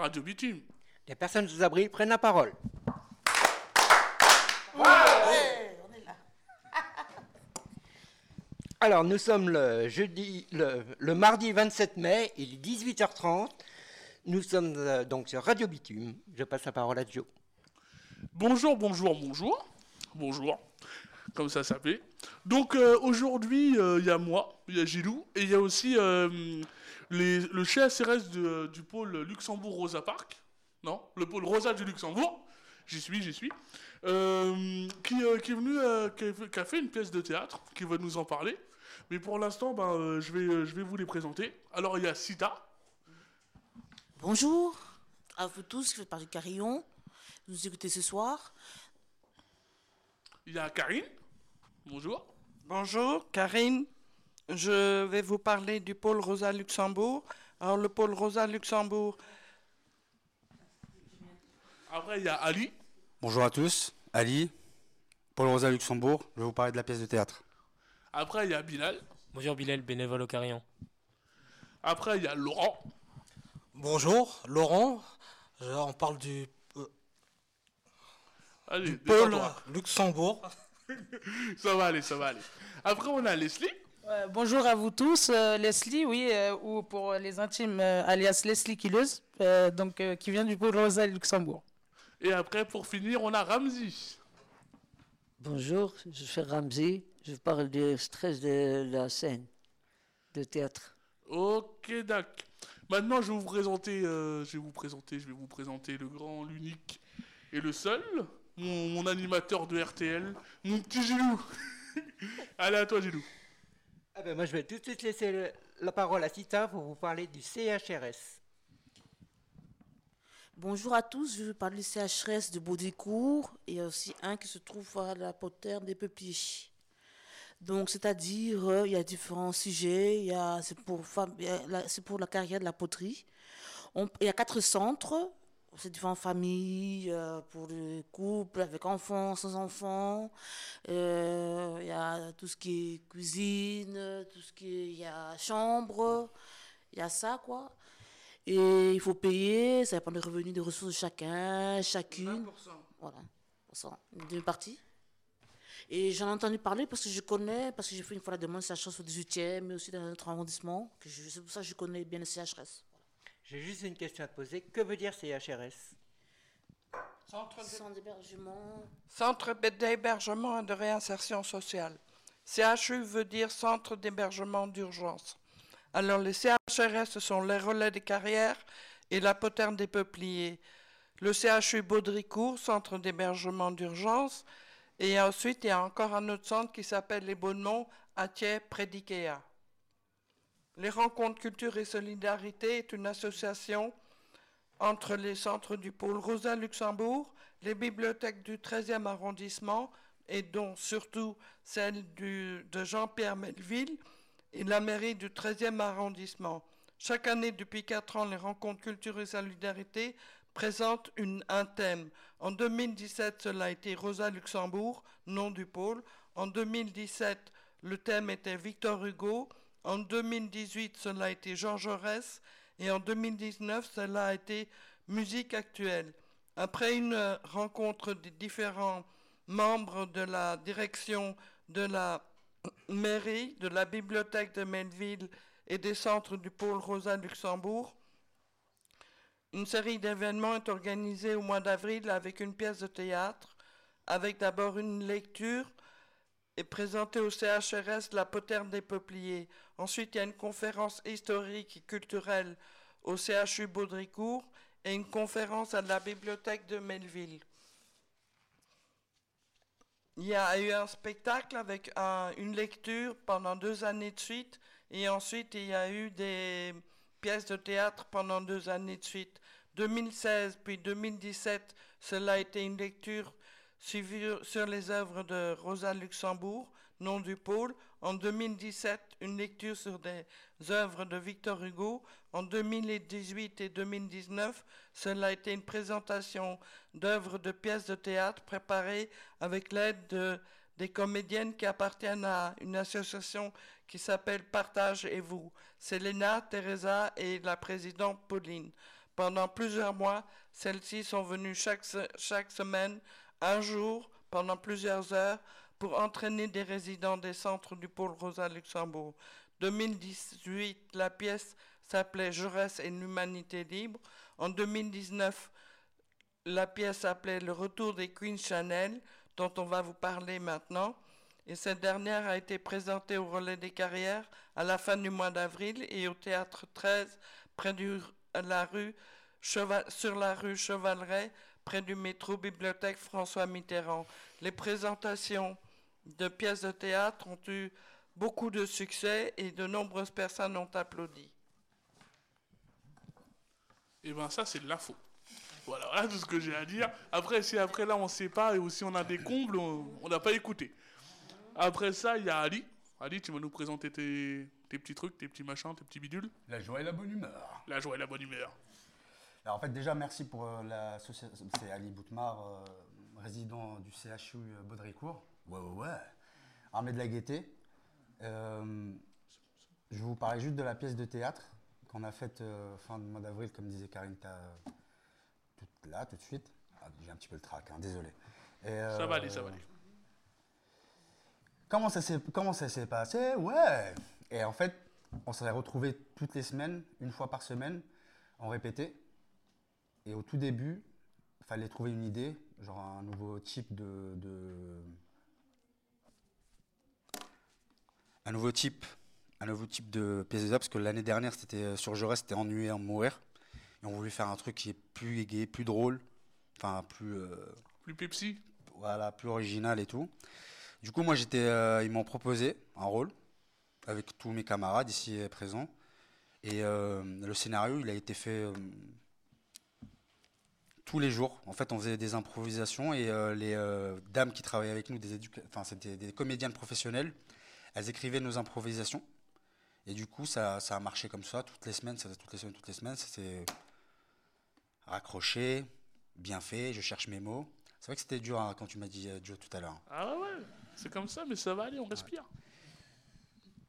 Radio Bitume. Les personnes sous abri prennent la parole. Alors, nous sommes le jeudi, le, le mardi 27 mai, il est 18h30. Nous sommes euh, donc sur Radio Bitume. Je passe la parole à Joe. Bonjour, bonjour, bonjour. Bonjour. Comme ça s'appelle. Donc euh, aujourd'hui, euh, il y a moi, il y a Gilou, et il y a aussi euh, les- le CHRS de- du pôle Luxembourg-Rosa Park. Non, le pôle Rosa du Luxembourg. J'y suis, j'y suis. Euh, qui, euh, qui est venu, euh, qui, a, qui a fait une pièce de théâtre, qui va nous en parler. Mais pour l'instant, ben, euh, je, vais, je vais vous les présenter. Alors il y a Sita. Bonjour à vous tous qui faites partie du Carillon. Vous nous écoutez ce soir. Il y a Karine. Bonjour. Bonjour, Karine. Je vais vous parler du pôle Rosa Luxembourg. Alors, le pôle Rosa Luxembourg, Après, il y a Ali. Bonjour à tous, Ali, Paul Rosa Luxembourg, je vais vous parler de la pièce de théâtre. Après, il y a Bilal. Bonjour Bilal, bénévole au Carillon. Après, il y a Laurent. Bonjour, Laurent. Euh, on parle du euh, Allez, pôle. Luxembourg. Ça va aller, ça va aller. Après, on a Leslie. Euh, bonjour à vous tous, euh, Leslie, oui, euh, ou pour les intimes, euh, alias Leslie Killeuse, euh, donc, euh, qui vient du pôle Rosa Luxembourg. Et après, pour finir, on a Ramzi. Bonjour, je suis Ramzi. Je parle du stress de la scène de théâtre. Ok, d'accord. Maintenant, je vais vous présenter, euh, je vais vous présenter, je vais vous présenter le grand, l'unique et le seul, mon, mon animateur de RTL, mon petit Gilou. Allez, à toi, Gilou. Ah ben, moi, je vais tout de suite laisser la parole à Sita pour vous parler du CHRS. Bonjour à tous, je vais parler du CHRS de Baudricourt et aussi un qui se trouve à la poterne des Peupliers. Donc, c'est-à-dire, euh, il y a différents sujets, c'est pour, pour la carrière de la poterie. Il y a quatre centres, c'est différentes familles, euh, pour les couples avec enfants, sans enfants. Euh, il y a tout ce qui est cuisine, tout ce qui est, il y a chambre, il y a ça, quoi. Et il faut payer, ça dépend des revenus, des ressources de chacun, chacune. Voilà, pour ça, une demi-partie. Et j'en ai entendu parler parce que je connais, parce que j'ai fait une fois la demande CHRS au 18e, mais aussi dans un autre arrondissement. C'est pour ça que je connais bien le CHRS. J'ai juste une question à te poser. Que veut dire CHRS Centre Centre d'hébergement. Centre d'hébergement et de réinsertion sociale. CHU veut dire Centre d'hébergement d'urgence. Alors, les CHRS, ce sont les relais des carrières et la poterne des peupliers. Le CHU Baudricourt, Centre d'hébergement d'urgence. Et ensuite, il y a encore un autre centre qui s'appelle les Bonnemont, à Thiers, près d'Ikea. Les rencontres culture et solidarité est une association entre les centres du pôle Rosa Luxembourg, les bibliothèques du 13e arrondissement, et dont surtout celle de Jean-Pierre Melville, et la mairie du 13e arrondissement. Chaque année, depuis quatre ans, les rencontres culture et solidarité présentent un thème. En 2017, cela a été Rosa Luxembourg, nom du pôle. En 2017, le thème était Victor Hugo. En 2018, cela a été Jean Jaurès. Et en 2019, cela a été musique actuelle. Après une euh, rencontre des différents membres de la direction de la mairie, de la bibliothèque de Melville et des centres du pôle Rosa Luxembourg, une série d'événements est organisée au mois d'avril avec une pièce de théâtre, avec d'abord une lecture et présentée au CHRS La Poterne des Peupliers. Ensuite, il y a une conférence historique et culturelle au CHU Baudricourt et une conférence à la bibliothèque de Melville. Il y a eu un spectacle avec un- une lecture pendant deux années de suite et ensuite il y a eu des pièces de théâtre pendant deux années de suite. 2016 puis 2017, cela a été une lecture sur les œuvres de Rosa Luxembourg, nom du pôle. En 2017, une lecture sur des œuvres de Victor Hugo. En 2018 et 2019, cela a été une présentation d'œuvres de pièces de théâtre préparées avec l'aide de, des comédiennes qui appartiennent à une association qui s'appelle Partage et vous. C'est Léna, Teresa et la présidente Pauline. Pendant plusieurs mois, celles-ci sont venues chaque, chaque semaine, un jour, pendant plusieurs heures, pour entraîner des résidents des centres du pôle Rosa Luxembourg. 2018, la pièce s'appelait Jaurès et l'humanité libre. En 2019, la pièce s'appelait Le retour des Queen Chanel, dont on va vous parler maintenant. Et cette dernière a été présentée au Relais des Carrières à la fin du mois d'avril et au Théâtre 13, près à la rue sur la rue Chevaleret, près du métro Bibliothèque François Mitterrand. Les présentations de pièces de théâtre ont eu beaucoup de succès et de nombreuses personnes ont applaudi. Et ben ça, c'est de l'info. Voilà, voilà tout ce que j'ai à dire. Après, si après là, on sait pas et aussi on a des combles, on on n'a pas écouté. Après ça, il y a Ali. Ali, tu vas nous présenter tes, tes petits trucs, tes petits machins, tes petits bidules? La joie et la bonne humeur. La joie et la bonne humeur. Alors en fait déjà merci pour euh, l'association, c'est Ali Boutmar, euh, résident du CHU euh, Baudricourt. Ouais ouais ouais. Armée de la Gaieté. Euh, je vous parler juste de la pièce de théâtre qu'on a faite euh, fin du mois d'avril, comme disait Karine tout là tout de suite. Ah, J'ai un petit peu le trac, hein, désolé. Et, Ça va aller, ça va aller. Comment ça s'est comment ça s'est passé? Ouais. Et en fait, on s'est retrouvés toutes les semaines, une fois par semaine, on répétait. Et au tout début, il fallait trouver une idée, genre un nouveau type de, de- un nouveau type, un nouveau type de pièce de parce que l'année dernière, c'était euh, sur Jaurès, c'était ennuyé en mourir. Et on voulait faire un truc qui est plus gai, plus drôle, enfin plus euh, Plus Pepsi. voilà, plus original et tout. Du coup, moi, j'étais, euh, ils m'ont proposé un rôle avec tous mes camarades ici présents. Et euh, le scénario, il a été fait tous les jours. En fait, on faisait des improvisations et euh, les euh, dames qui travaillaient avec nous, des enfin, c'était des comédiennes professionnelles, elles écrivaient nos improvisations. Et du coup, ça, ça a marché comme ça toutes les semaines, ça, toutes les semaines, toutes les semaines. C'était raccroché, bien fait. Je cherche mes mots. C'est vrai que c'était dur hein, quand tu m'as dit euh, Joe tout à l'heure. Ah ouais, c'est comme ça, mais ça va aller, on respire.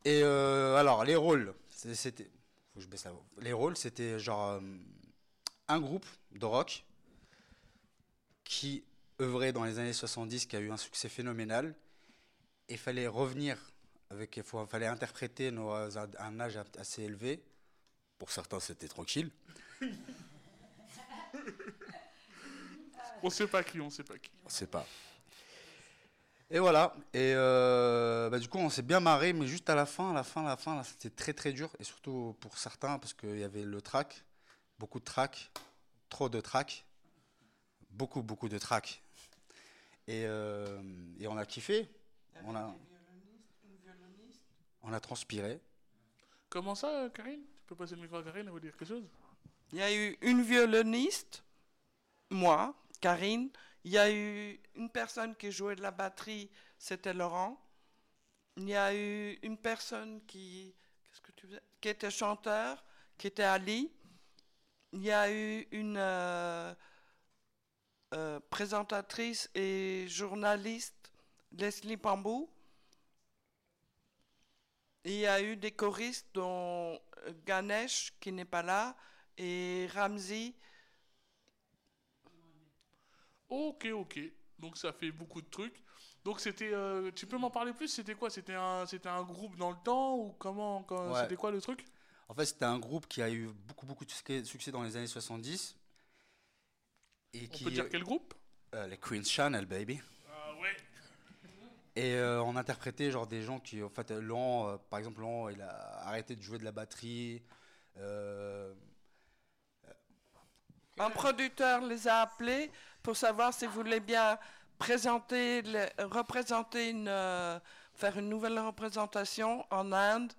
Et euh, alors, les rôles, c'était. Faut que je baisse la voix. Les rôles, c'était genre un groupe de rock qui œuvrait dans les années 70, qui a eu un succès phénoménal. Et fallait revenir avec. Il faut- fallait interpréter nos, un âge assez élevé. Pour certains, c'était tranquille. On sait pas qui, on sait pas qui. On sait pas. Et voilà. Et euh, bah, du coup, on s'est bien marré, mais juste à la fin, à la fin, à la fin, là, c'était très très dur. Et surtout pour certains, parce qu'il y avait le track, beaucoup de track, trop de track, beaucoup beaucoup de track. Et, euh, et on a kiffé. On a, on a transpiré. Comment ça, euh, Karine? Tu peux passer le micro à Karine, elle veut dire quelque chose? Il y a eu une violoniste, moi, Karine. Il y a eu une personne qui jouait de la batterie, c'était Laurent. Il y a eu une personne qui, qu'est-ce que tu faisais qui était chanteur, qui était Ali. Il y a eu une euh, euh, présentatrice et journaliste, Leslie Pambou. Il y a eu des choristes dont Ganesh, qui n'est pas là, et Ramzi. Ok, ok. Donc ça fait beaucoup de trucs. Donc c'était, euh, tu peux m'en parler plus? C'était quoi? C'était un, c'était un groupe dans le temps ou comment quand- Ouais. C'était quoi le truc? En fait, c'était un groupe qui a eu beaucoup beaucoup de succès succès dans les années 70. Et On qui, peut dire quel groupe? Euh, les Queen's Channel, baby. Ah ouais. Et euh, on interprétait genre des gens qui, en fait, Laurent, euh, par exemple, Laurent, il a arrêté de jouer de la batterie. euh, Un producteur les a appelés pour savoir s'ils voulaient bien présenter, représenter une, euh, faire une nouvelle représentation en Inde.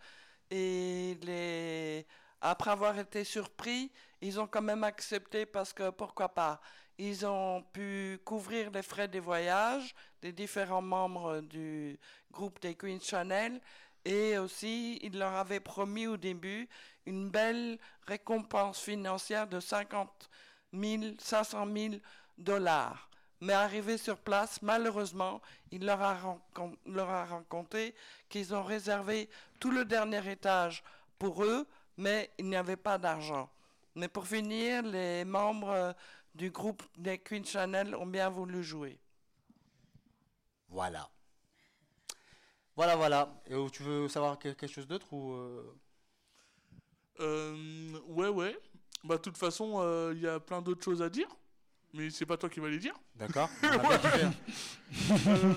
Et les, après avoir été surpris, ils ont quand même accepté parce que pourquoi pas. Ils ont pu couvrir les frais des voyages des différents membres du groupe des Queen Chanel. Et aussi, ils leur avaient promis au début une belle récompense financière de 50 000, 500 000 dollars. Mais arrivé sur place, malheureusement, il leur a, leur a raconté qu'ils ont réservé tout le dernier étage pour eux, mais il n'y avait pas d'argent. Mais pour finir, les membres du groupe des Queen Chanel ont bien voulu jouer. Voilà. Voilà, voilà. Et oh, tu veux savoir que- quelque chose d'autre ou euh, Euh, ouais, ouais. Bah, de toute façon, euh, il y a plein d'autres choses à dire. Mais c'est pas toi qui vas les dire. D'accord. Euh,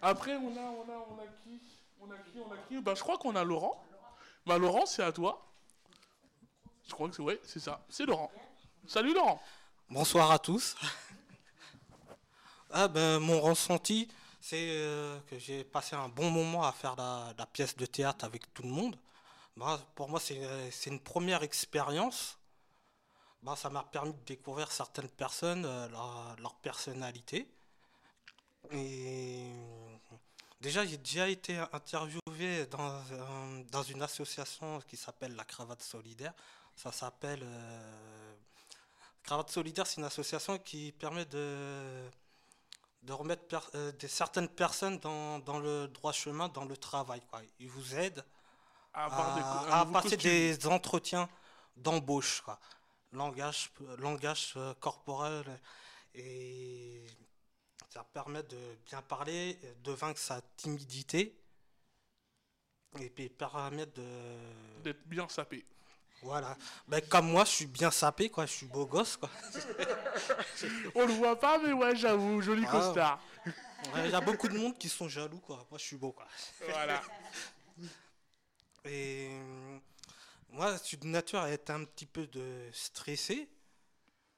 Après, on a, on a, on a qui? On a qui On a qui? Bah, je crois qu'on a Laurent. Bah, Laurent, c'est à toi. Je crois que c'est ouais, c'est ça. C'est Laurent. Salut Laurent. Bonsoir à tous. Ah ben, mon ressenti, c'est euh, que j'ai passé un bon moment à faire la, pièce de théâtre avec tout le monde. Bah, pour moi, c'est euh, c'est une première expérience. Bah, ça m'a permis de découvrir certaines personnes, euh, leur, personnalité. Et déjà, j'ai déjà été interviewé dans, un- dans une association qui s'appelle la Cravate Solidaire. Ça s'appelle Cravate Solidaire, c'est une association qui permet de, de remettre per- euh, des, certaines personnes dans, dans le droit chemin, dans le travail. Quoi. Ils vous aident À à, à passer des entretiens d'embauche. quoi. Langage, langage euh, corporel. Et ça permet de bien parler, de vaincre sa timidité. Et puis permettre de. D'être bien sapé. Voilà. Ben, comme moi, je suis bien sapé, quoi. Je suis beau gosse, quoi. On le voit pas, mais ouais, j'avoue, joli Ah. costard. Ouais, Il y a beaucoup de monde qui sont jaloux, quoi. Moi, je suis beau, quoi. Voilà. Et euh, moi, je suis de nature à être un petit peu de stressé.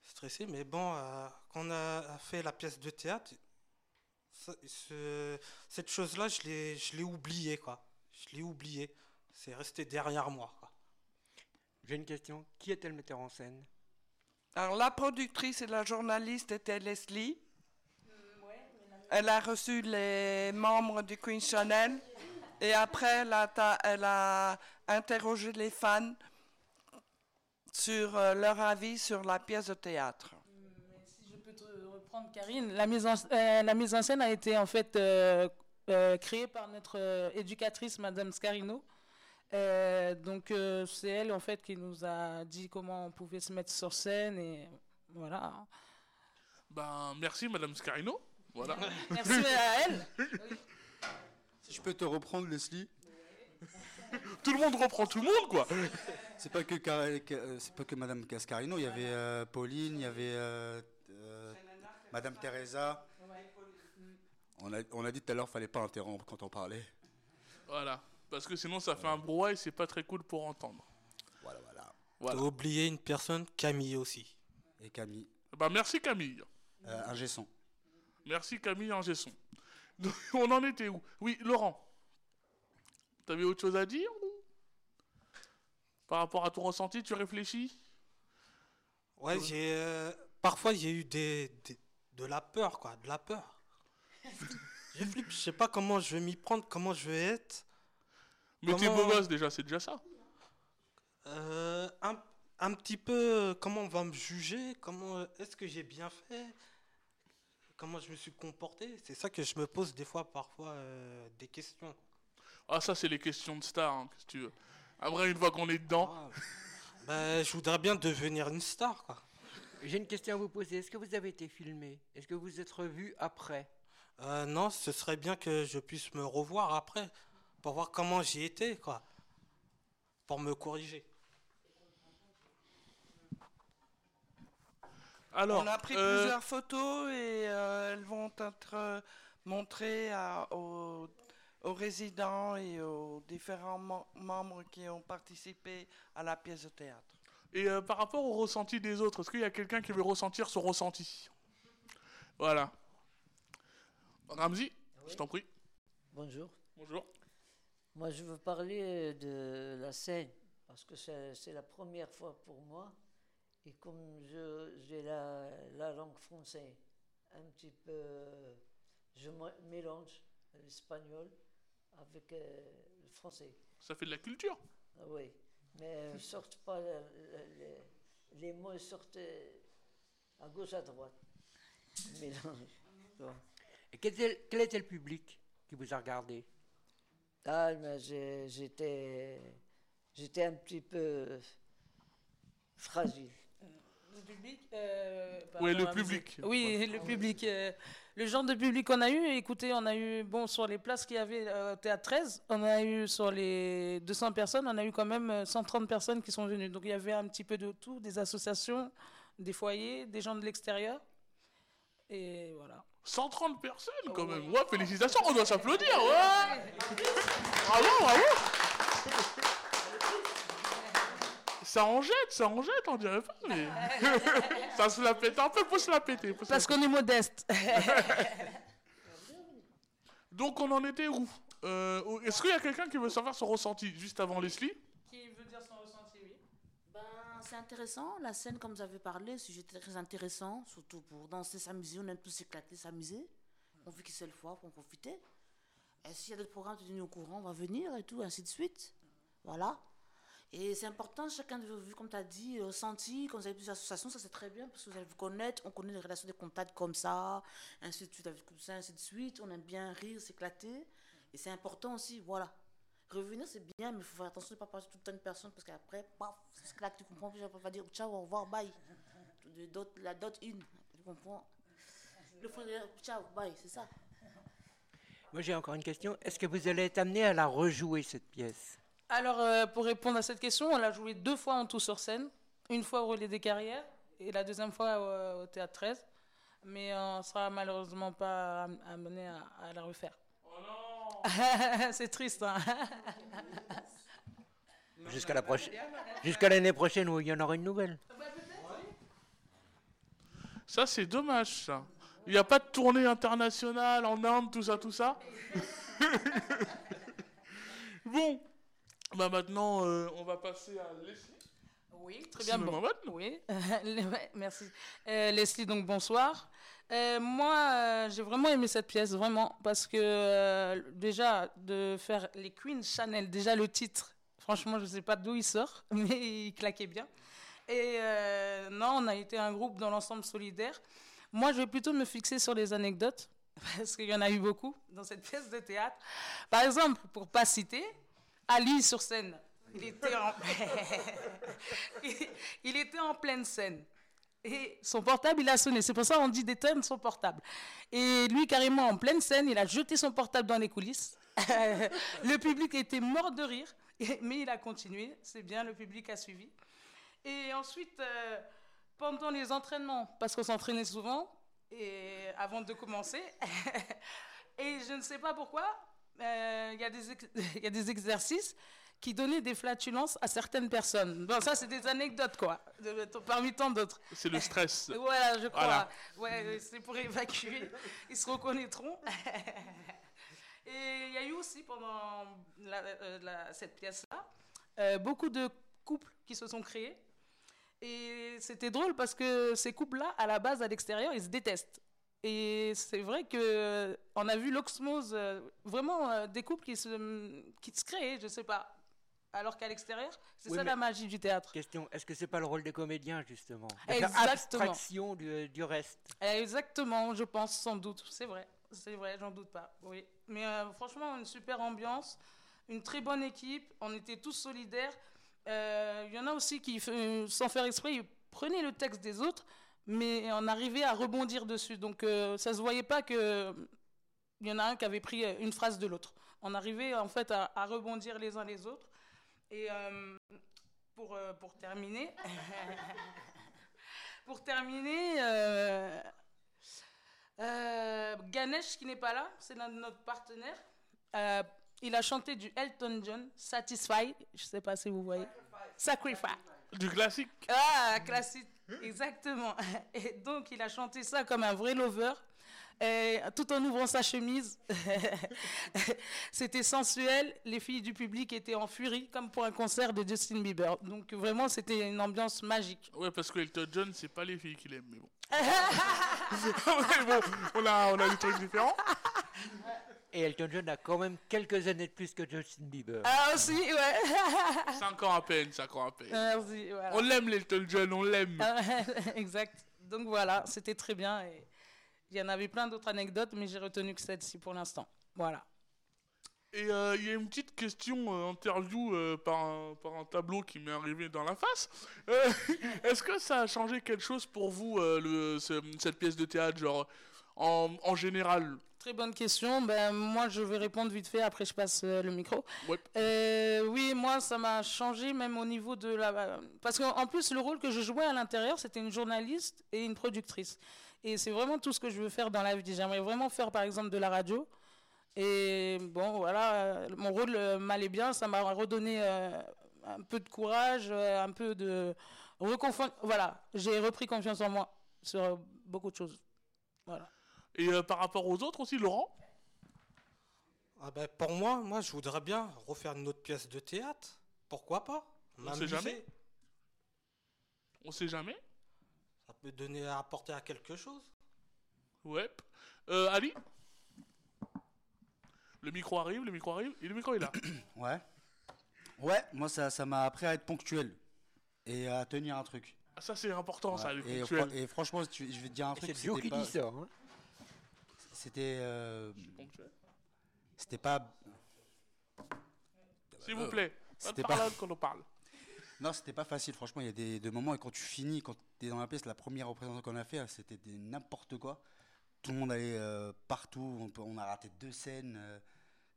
Stressé, mais bon, euh, quand on a fait la pièce de théâtre, ça- ce- cette chose-là, je l'ai, je l'ai oublié, quoi. Je l'ai oublié. C'est resté derrière moi. J'ai une question. Qui était le metteur en scène? Alors, la productrice et la journaliste était Leslie. Elle a reçu les membres du Queen Chanel. Et après, elle a, ta- elle a interrogé les fans sur euh, leur avis sur la pièce de théâtre. Si je peux te reprendre, Karine, la mise en, euh, la mise en scène a été en fait euh, euh, créée par notre euh, éducatrice, Madame Scarino. Euh, donc euh, c'est elle en fait qui nous a dit comment on pouvait se mettre sur scène et voilà. Ben, merci Madame Scarino. Voilà. Merci à elle. Si je peux te reprendre, Leslie. Tout le monde reprend tout le monde, quoi. C'est pas que Car- que- euh, c'est pas que Madame Cascarino. Il y avait euh, Pauline, il y avait euh, euh, Madame Teresa. On a, on a dit tout à l'heure, fallait pas interrompre quand on parlait. Voilà. Parce que sinon, ça fait un brouhaha et c'est pas très cool pour entendre. Voilà, voilà. Voilà. T'as oublié une personne, Camille aussi. Et Camille, Bah, merci Camille. euh, un gesson. Merci Camille Angesson. Donc, On en était où? Oui, Laurent. T'avais autre chose à dire ou? Par rapport à ton ressenti, tu réfléchis? Ouais, j'ai euh, parfois j'ai eu des, des- de la peur quoi, de la peur. je flippe, je sais pas comment je vais m'y prendre, comment je vais être. Mais t'es beau gosse déjà, c'est déjà ça. Euh, un, un petit peu euh, comment on va me juger, comment euh, est-ce que j'ai bien fait, comment je me suis comporté. C'est ça que je me pose des fois parfois euh, des questions. Ah, ça, c'est les questions de star, hein, que tu veux. Après, une fois qu'on est dedans, Ah, ben, je voudrais bien devenir une star quoi. J'ai une question à vous poser. Est-ce que vous avez été filmé? Est-ce que vous êtes revu après? Euh, non, ce serait bien que je puisse me revoir après pour voir comment j'y étais quoi, pour me corriger. alors. On a pris euh, plusieurs photos et euh, elles vont être euh, montrées à- aux, aux résidents et aux différents mem- membres qui ont participé à la pièce de théâtre. Et euh, par rapport au ressenti des autres, est-ce qu'il y a quelqu'un qui veut ressentir son ressenti? Voilà. Ramzi, je t'en prie. Bonjour. Bonjour. Moi, je veux parler de la scène, parce que c'est la première fois pour moi. Et comme j'ai la, la langue française un petit peu, je mé- mélange l'espagnol avec euh, le français. Ça fait de la culture. Ah oui, mais ne sortent pas, le- les, les mots sortent euh, à gauche, à droite. Mélange. Et quel était, quel était le public qui vous a regardé? Ah, j'étais, j'étais un petit peu fragile. Le public euh, Ouais, rapport le public. musique. Oui, le public. euh, le genre de public qu'on a eu, écoutez, on a eu, bon, sur les places qu'il y avait euh, au Théâtre 13, on a eu sur les 200 personnes, on a eu quand même euh, 130 personnes qui sont venues. Donc il y avait un petit peu de tout, des associations, des foyers, des gens de l'extérieur. Et voilà. 130 personnes quand même. Ouais, félicitations, on doit s'applaudir. Ouais. Bravo, bravo. Ça en jette, ça en jette, on dirait pas, mais. ça se la pète un peu, faut se la péter. faut se la Parce qu'on est modeste. Donc on en était où? Euh, Est-ce qu'il y a quelqu'un qui veut savoir son ressenti juste avant Leslie qui veut dire son ressenti, oui. Ben, c'est intéressant, la scène, comme vous avez parlé, sujet très intéressant, surtout pour danser, s'amuser, on aime tous s'éclater, s'amuser. On vit qu'une seule fois pour en profiter. Et s'il y a d'autres programmes, tenus au courant, on va venir et tout, ainsi de suite. Voilà. Et c'est important, chacun de vos vues, comme tu as dit, euh, ressenti, quand vous avez plusieurs associations, ça c'est très bien, parce que vous allez vous connaître, on connaît les relations de contact comme ça, ainsi de suite, avec comme ça, ainsi de suite, on aime bien rire, s'éclater. Et c'est important aussi, voilà. Revenir, c'est bien, mais il faut faire attention de ne pas passer tout le temps une personne, parce qu'après, paf, c'est là que tu comprends, puis on va dire ciao, au revoir, bye. De la dot une, tu comprends? Le fond, dire ciao, bye, c'est ça. Moi, j'ai encore une question. Est-ce que vous allez être amené à la rejouer, cette pièce? Alors, euh, pour répondre à cette question, on l'a joué deux fois en tout sur scène. Une fois au Relais des Carrières et la deuxième fois au, au Théâtre 13. Mais on sera malheureusement pas am- amené à, à la refaire. C'est triste, hein Jusqu'à la prochaine. Jusqu'à l'année prochaine où il y en aura une nouvelle. Ça, c'est dommage, ça. Il n'y a pas de tournée internationale en Inde, tout ça, tout ça. bon, bah maintenant, euh, on va passer à Leslie. Oui, très bien. Bon. Oui, merci. Euh, Leslie, donc bonsoir. Euh, moi, euh, j'ai vraiment aimé cette pièce, vraiment, parce que euh, déjà, de faire les Queens Chanel, déjà le titre, franchement, je ne sais pas d'où il sort, mais il claquait bien. Et non, on a été un groupe dans l'ensemble solidaire. Moi, je vais plutôt me fixer sur les anecdotes, parce qu'il y en a eu beaucoup dans cette pièce de théâtre. Par exemple, pour pas citer, Ali sur scène. Il était en, il était en pleine scène. Et son portable, il a sonné. C'est pour ça qu'on dit d'éteindre son portable. Et lui, carrément, en pleine scène, il a jeté son portable dans les coulisses. le public était mort de rire, mais il a continué. C'est bien, le public a suivi. Et ensuite, euh, pendant les entraînements, parce qu'on s'entraînait souvent, et avant de commencer, et je ne sais pas pourquoi, euh, il y a des exercices qui donnaient des flatulences à certaines personnes. Bon, ça, c'est des anecdotes, quoi, de- de- parmi tant d'autres. C'est le stress. Voilà, je crois. Voilà. Ouais, c'est pour évacuer. Ils se reconnaîtront. Et il y a eu aussi pendant la- euh, la- cette pièce-là euh, beaucoup de couples qui se sont créés. Et c'était drôle parce que ces couples-là, à la base, à l'extérieur, ils se détestent. Et c'est vrai que euh, on a vu l'osmose, euh, vraiment euh, des couples qui se, qui se créent, je sais pas. Alors qu'à l'extérieur, c'est Oui, ça la magie du théâtre. Question est-ce que c'est pas le rôle des comédiens, justement? De Exactement. abstraction du, du reste. Exactement, je pense, sans doute. C'est vrai, c'est vrai, j'en doute pas. Oui. Mais euh, franchement, une super ambiance, une très bonne équipe. On était tous solidaires. Euh, Il y en a aussi qui, euh, sans faire exprès, ils prenaient le texte des autres, mais on arrivait à rebondir dessus. Donc euh, ça se voyait pas que il y en a un qui avait pris euh, une phrase de l'autre. On arrivait en fait à, à rebondir les uns les autres. Et euh, pour, euh, pour terminer, pour terminer, euh, Ganesh qui n'est pas là, c'est l'un de notre partenaire. Euh, il a chanté du Elton John, Satisfy, je sais pas si vous voyez. Sacrifice. Du classique. Ah, classique, exactement. Et donc, il a chanté ça comme un vrai lover, et tout en ouvrant sa chemise. C'était sensuel. Les filles du public étaient en furie, comme pour un concert de Justin Bieber. Donc, vraiment, c'était une ambiance magique. Ouais, parce que Elton John, c'est pas les filles qu'il aime, mais bon. Mais bon, on a, on a des trucs différents. Et Elton John a quand même quelques années de plus que Justin Bieber. Ah, aussi, ouais. 5 ans à peine, 5 ans à peine. Merci, voilà. On l'aime, l'Elton John, on l'aime. Ah, exact. Donc voilà, c'était très bien. Et il y en avait plein d'autres anecdotes, mais j'ai retenu que celle-ci pour l'instant. Voilà. Et euh, il y a une petite question euh, interview euh, par, un, par un tableau qui m'est arrivé dans la face. Euh, Est-ce que ça a changé quelque chose pour vous, le, ce- cette pièce de théâtre, genre en, en général? Très bonne question. Ben, moi, je vais répondre vite fait, après je passe le micro. Ouais. Oui, moi, ça m'a changé même au niveau de la... Parce qu'en plus, le rôle que je jouais à l'intérieur, c'était une journaliste et une productrice. Et c'est vraiment tout ce que je veux faire dans la vie. J'aimerais vraiment faire, par exemple, de la radio. Et bon, voilà, euh, mon rôle euh, m'allait bien. Ça m'a redonné euh, un peu de courage, un peu de... reconfort- Voilà, j'ai repris confiance en moi sur beaucoup de choses. Voilà. Et euh, par rapport aux autres aussi, Laurent? Ah ben, pour moi, moi, je voudrais bien refaire une autre pièce de théâtre. Pourquoi pas? On M'amuser. sait jamais. On sait jamais Donner à apporter à quelque chose. Ouais. Euh, Ali? Le micro arrive, le micro arrive, et le micro est là. Ouais. Ouais, moi ça ça m'a appris à être ponctuel et à tenir un truc. Ah, ça, c'est important, ça, les et, et franchement, tu- je vais te dire un truc. Qui pas- dit ça. hein. C'était. euh, Ponctuel. c'était pas. S'il vous plaît, C'était pas pas- là quand on parle. Non, c'était pas facile. Franchement, il y a des, des moments et quand tu finis, quand tu es dans la pièce, la première représentation qu'on a fait, c'était n'importe quoi. Tout le monde allait euh, partout. On, peut- on a raté deux scènes. euh,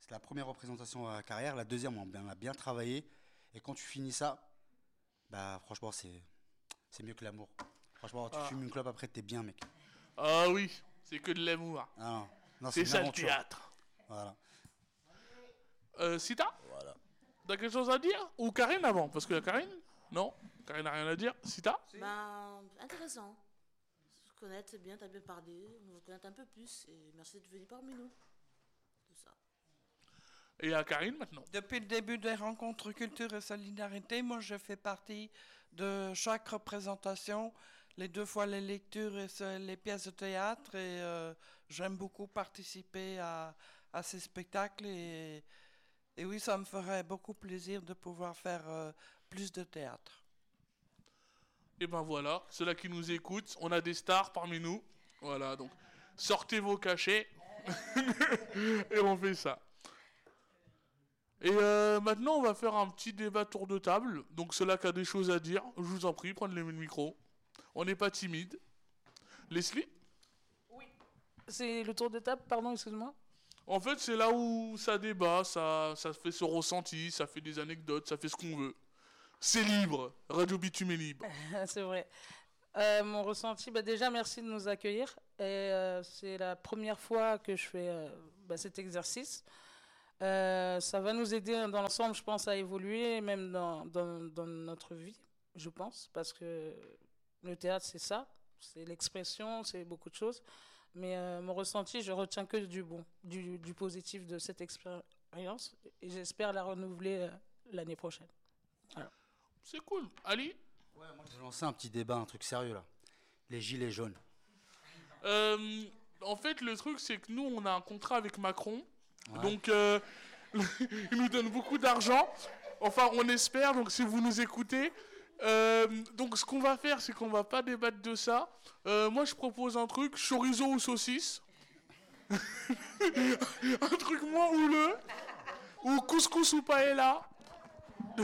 c'est la première représentation à carrière. La deuxième, on, on a bien travaillé. Et quand tu finis ça, bah franchement, c'est c'est mieux que l'amour. Franchement, tu Ah. fumes une clope après, t'es bien, mec. Ah oui, c'est que de l'amour. Ah non, non C'est ça le théâtre. Voilà. Euh, Sita? T'as quelque chose à dire Ou Karine avant Parce que Karine Non Karine n'a rien à dire. Sita Ben, intéressant. Se connaître, c'est bien, t'as bien parlé. On va se connaître un peu plus. Et merci de venir parmi nous. Tout ça. Et à Karine maintenant. Depuis le début des rencontres culture et solidarité, moi je fais partie de chaque représentation, les deux fois les lectures et les pièces de théâtre, et euh, j'aime beaucoup participer à, à ces spectacles. Et, et oui, ça me ferait beaucoup plaisir de pouvoir faire euh, plus de théâtre. Et ben voilà, ceux-là qui nous écoutent, on a des stars parmi nous. Voilà, donc sortez vos cachets. et on fait ça. Et euh, maintenant, on va faire un petit débat tour de table. Donc, ceux-là qui a des choses à dire, je vous en prie, prenez le micro. On n'est pas timide. Leslie? C'est le tour de table, pardon, excuse-moi. En fait, c'est là où ça débat, ça, ça fait ce ressenti, ça fait des anecdotes, ça fait ce qu'on veut. C'est libre. Radio Bitume est libre. c'est vrai. Euh, mon ressenti, bah déjà merci de nous accueillir. Euh, c'est la première fois que je fais euh, bah, cet exercice. Ça va nous aider dans l'ensemble, je pense, à évoluer, même dans notre vie, je pense, parce que le théâtre, c'est ça, c'est l'expression, c'est beaucoup de choses. Mais euh, mon ressenti, je retiens que du bon, du, du positif de cette expérience, et j'espère la renouveler euh, l'année prochaine. C'est cool. Ali? Ouais, moi, je vais lancer un petit débat, un truc sérieux là. Les gilets jaunes. Euh, en fait, le truc, c'est que nous, on a un contrat avec Macron. Ouais. Donc, euh, il nous donne beaucoup d'argent. Enfin, on espère. Donc, si vous nous écoutez. Euh, donc, ce qu'on va faire, c'est qu'on va pas débattre de ça. Euh, moi, je propose un truc chorizo ou saucisse. un truc moins houleux. Ou couscous ou paella.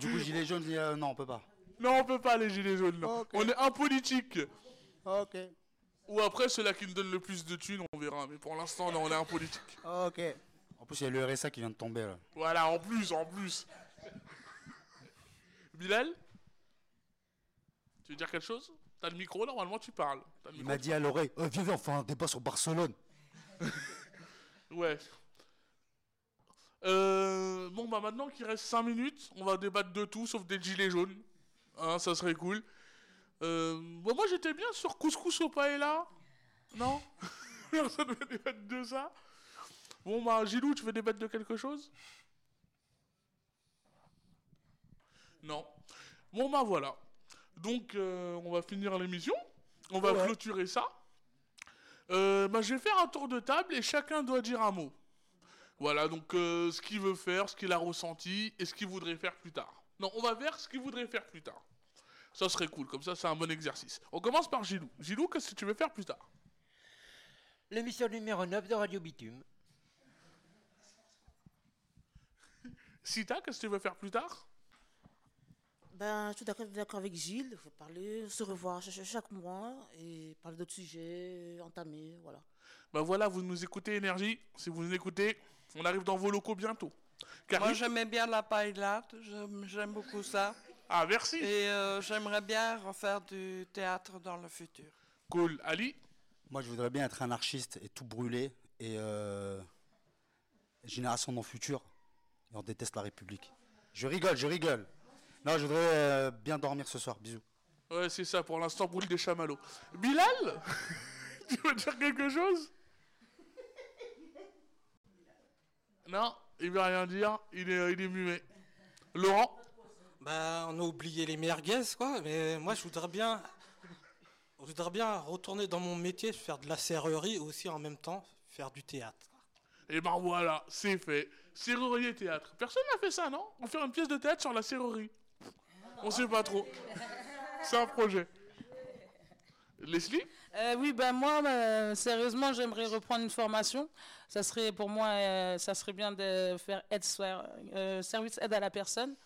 Du coup, gilets jaunes, euh, non, on peut pas. Non, on peut pas les gilets jaunes. Non. On est impolitique. Ok. Ou après, ceux-là qui nous donnent le plus de thunes, on verra. Mais pour l'instant, non, on est impolitique. Ok. En plus, il y a le RSA qui vient de tomber là. Voilà, en plus, en plus. Bilal? Tu veux dire quelque chose? T'as le micro, normalement tu parles. T'as le Il micro, m'a tu dit à l'oreille Euh, Viens, viens, on fait un débat sur Barcelone. parles. Ouais. Euh, bon, bah maintenant qu'il reste 5 minutes, on va débattre de tout sauf des gilets jaunes. Hein, ça serait cool. Euh, bon, moi j'étais bien sur couscous au paella. Non Personne veut débattre de ça. Bon, bah Gilou, tu veux débattre de quelque chose? Non. Bon, bah voilà. Donc, euh, on va finir l'émission. On va Ouais. clôturer ça. Euh, bah, je vais faire un tour de table et chacun doit dire un mot. Voilà, donc euh, ce qu'il veut faire, ce qu'il a ressenti et ce qu'il voudrait faire plus tard. Non, on va vers ce qu'il voudrait faire plus tard. Ça serait cool, comme ça c'est un bon exercice. On commence par Gilou. Gilou, qu'est-ce que tu veux faire plus tard? L'émission numéro 9 de Radio Bitume. Sita, qu'est-ce que tu veux faire plus tard? Ben, je suis d'accord- d'accord avec Gilles. Il faut parler, se revoir chaque, chaque mois et parler d'autres sujets, entamer, voilà. Ben voilà, vous nous écoutez Énergie. Si vous nous écoutez, on arrive dans vos locaux bientôt. Moi, j'aimais bien la paillade, j'aime j'aime beaucoup ça. Ah, merci. Et euh, j'aimerais bien refaire du théâtre dans le futur. Cool. Ali Moi, je voudrais bien être anarchiste et tout brûler. Et euh, génération non future. Et on déteste la République. Je rigole, je rigole. Non, je voudrais euh, bien dormir ce soir. Bisous. Ouais, c'est ça, pour l'instant, brûle des chamallows. Bilal Tu veux dire quelque chose? Non, il veut rien dire, il est, il est muet. Laurent? Bah, on a oublié les merguez, quoi. Mais moi, je voudrais bien, je voudrais bien retourner dans mon métier, faire de la serrurerie et aussi en même temps faire du théâtre. Et ben voilà, c'est fait. Serrurerie et théâtre. Personne n'a fait ça, non? On fait une pièce de théâtre sur la serrurerie. On sait pas trop. C'est un projet. Leslie? Euh, oui, ben moi, euh, sérieusement, j'aimerais reprendre une formation. Ça serait pour moi, euh, ça serait bien de faire aide, service aide à la personne.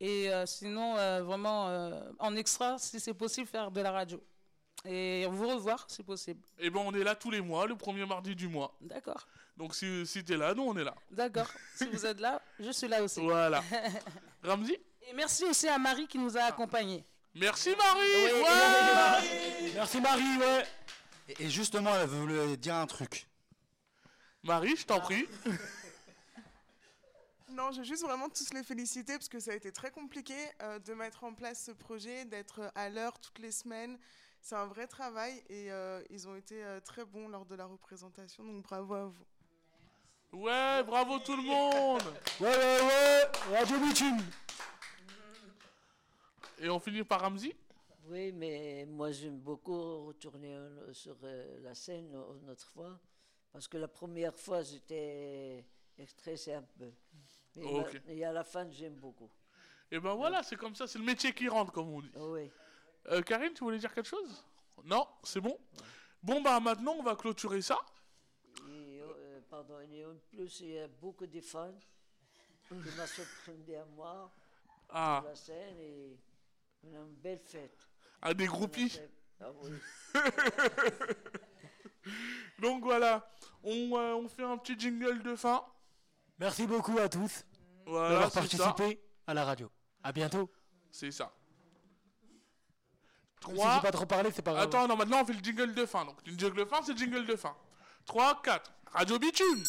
Et sinon, vraiment, en extra, si c'est possible, faire de la radio. Et vous revoir, si possible. Eh ben on est là tous les mois, le premier mardi du mois. D'accord. Donc si, si t'es là, nous on est là. D'accord. si vous êtes là, je suis là aussi. Voilà. Ramzi Et merci aussi à Marie qui nous a accompagnés. Merci Marie Ouais Merci Marie, ouais. Et, et justement, elle voulait dire un truc. Marie, je t'en prie. Non, je veux juste vraiment tous les féliciter parce que ça a été très compliqué euh, de mettre en place ce projet, d'être à l'heure toutes les semaines. C'est un vrai travail et euh, ils ont été euh, très bons lors de la représentation, donc bravo à vous. Ouais, bravo tout le monde Ouais, ouais, ouais. Radio Bitume. Et on finit par Ramzi Oui, mais moi j'aime beaucoup retourner sur euh, la scène une autre fois, parce que la première fois j'étais stressé un peu. Ma- et à la fin j'aime beaucoup. Et ben voilà, c'est comme ça, c'est le métier qui rentre, comme on dit. Oui. Euh, Karine, tu voulais dire quelque chose? Non, c'est bon Bon, bah maintenant, on va clôturer ça. Et, euh, pardon, et en plus il y a beaucoup de fans qui m'ont surpris à moi Ah. sur la scène et on a une belle fête. Ah, des groupies Ah oui. Donc voilà, on, euh, on fait un petit jingle de fin. Merci beaucoup à tous Voilà, d'avoir participé à la radio. À bientôt. C'est ça. Même si j'ai pas trop parlé, c'est pas grave. Attends, non, maintenant on fait le jingle de fin. Donc, le jingle de fin, c'est le jingle de fin. 3, 4. Radio Bitume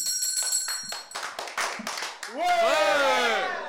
Ouais,